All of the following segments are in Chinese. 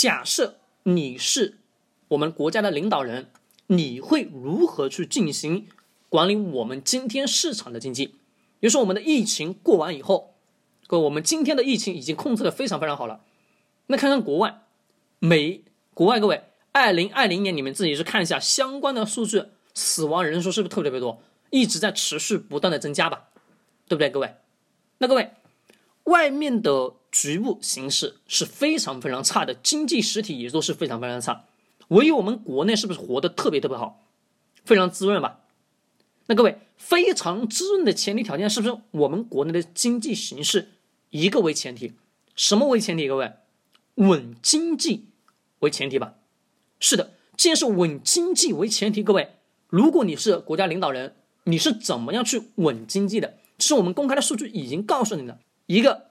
假设你是我们国家的领导人，你会如何去进行管理我们今天市场的经济？比如说，我们的疫情过完以后，各位，我们今天的疫情已经控制的非常非常好了。那看看国外，美国外，各位，二零二零年你们自己去看一下相关的数据，死亡人数是不是特别特别多，一直在持续不断的增加吧？对不对，各位？那各位，外面的局部形势是非常非常差的，经济实体也都是非常非常差，唯有我们国内是不是活得特别特别好，非常滋润吧？那各位，非常滋润的前提条件是不是我们国内的经济形势一个为前提？什么为前提？各位，稳经济为前提吧？是的，既然是稳经济为前提，各位，如果你是国家领导人，你是怎么样去稳经济的？其实我们公开的数据已经告诉你了，一个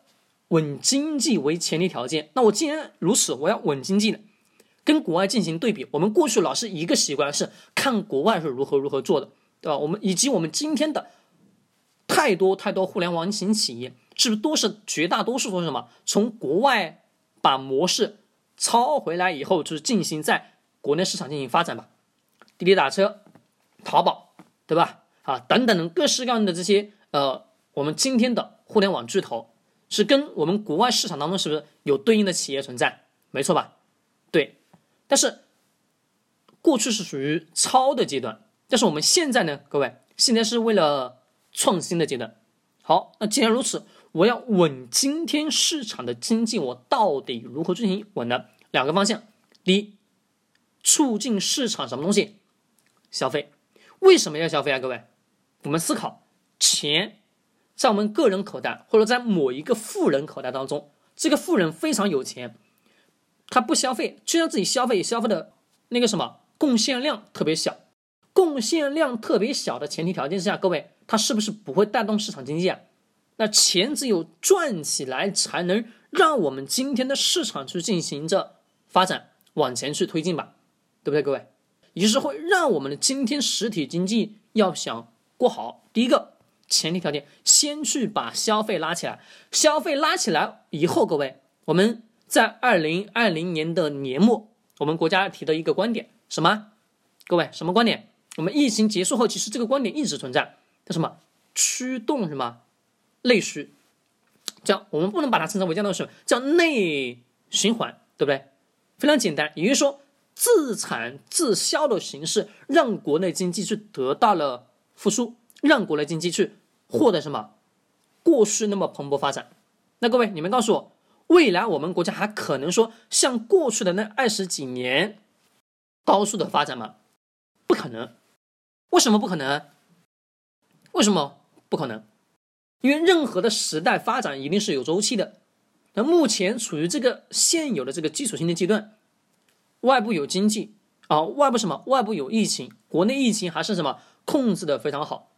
稳经济为前提条件。那我既然如此，我要稳经济的，跟国外进行对比。我们过去老是一个习惯是看国外是如何如何做的，对吧？我们以及我们今天的太多太多互联网型企业，是不是都是绝大多数都是什么？从国外把模式抄回来以后，就是进行在国内市场进行发展吧？滴滴打车、淘宝，对吧？啊，等等等各式各样的这些。呃，我们今天的互联网巨头是跟我们国外市场当中是不是有对应的企业存在？没错吧？对。但是过去是属于抄的阶段，但是我们现在呢，各位，现在是为了创新的阶段。好，那既然如此，我要稳今天市场的经济，我到底如何进行稳呢？两个方向，第一，促进市场什么东西？消费。为什么要消费啊？各位，我们思考。钱在我们个人口袋，或者在某一个富人口袋当中，这个富人非常有钱，他不消费，就算自己消费，消费的那个什么贡献量特别小，贡献量特别小的前提条件之下，各位，他是不是不会带动市场经济啊？那钱只有赚起来，才能让我们今天的市场去进行着发展，往前去推进吧，对不对，各位？也是会让我们的今天实体经济要想过好，第一个。前提条件，先去把消费拉起来。消费拉起来以后，各位，我们在二零二零年的年末，我们国家提的一个观点，什么？各位，什么观点？我们疫情结束后，其实这个观点一直存在，叫什么？驱动什么？内需，叫我们不能把它称之为叫那什么？叫内循环，对不对？非常简单，也就是说，自产自销的形式，让国内经济是得到了复苏。让国内经济去获得什么？过去那么蓬勃发展，那各位你们告诉我，未来我们国家还可能说像过去的那二十几年高速的发展吗？不可能。为什么不可能？为什么不可能？因为任何的时代发展一定是有周期的。那目前处于这个现有的这个基础性的阶段，外部有经济啊，外部什么？外部有疫情，国内疫情还是什么控制的非常好。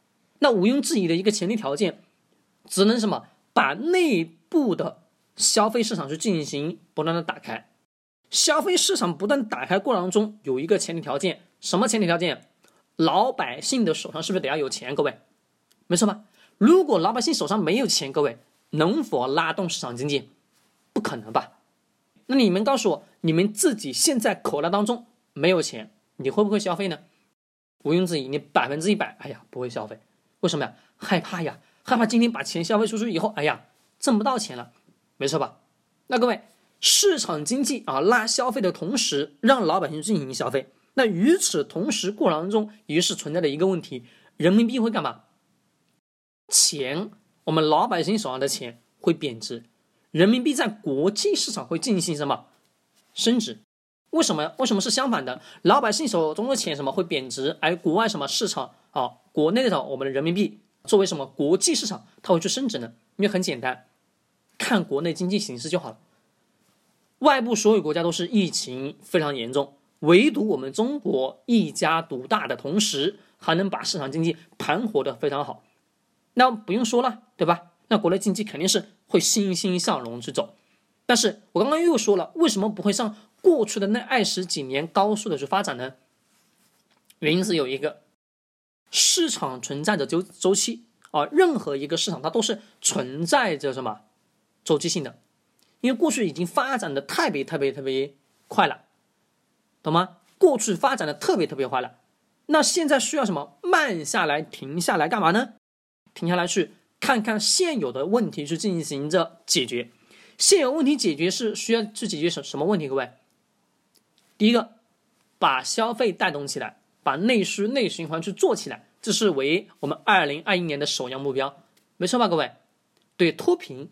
那毋庸置疑的一个前提条件，只能什么把内部的消费市场去进行不断的打开，消费市场不断打开过程中有一个前提条件，什么前提条件？老百姓的手上是不是得要有钱？各位，没错吧？如果老百姓手上没有钱，各位能否拉动市场经济？不可能吧？那你们告诉我，你们自己现在口袋当中没有钱，你会不会消费呢？毋庸置疑，你百分之一百，哎呀，不会消费。为什么呀？害怕呀，害怕今天把钱消费出去以后，哎呀，挣不到钱了，没错吧？那各位，市场经济啊，拉消费的同时，让老百姓进行消费。那与此同时过程当中，于是存在的一个问题：人民币会干嘛？钱，我们老百姓手上的钱会贬值，人民币在国际市场会进行什么升值？为什么？为什么是相反的？老百姓手中的钱什么会贬值，而国外什么市场啊？国内的我们的人民币作为什么国际市场，它会去升值呢？因为很简单，看国内经济形势就好了。外部所有国家都是疫情非常严重，唯独我们中国一家独大的同时，还能把市场经济盘活的非常好。那不用说了，对吧？那国内经济肯定是会欣欣向荣去走。但是我刚刚又说了，为什么不会像过去的那二十几年高速的去发展呢？原因是有一个。市场存在着周周期啊，任何一个市场它都是存在着什么周期性的，因为过去已经发展的特别特别特别快了，懂吗？过去发展的特别特别快了，那现在需要什么？慢下来，停下来，干嘛呢？停下来去看看现有的问题，去进行着解决。现有问题解决是需要去解决什什么问题？各位，第一个，把消费带动起来，把内需内循环去做起来，这是为我们二零二一年的首要目标，没错吧？各位，对脱贫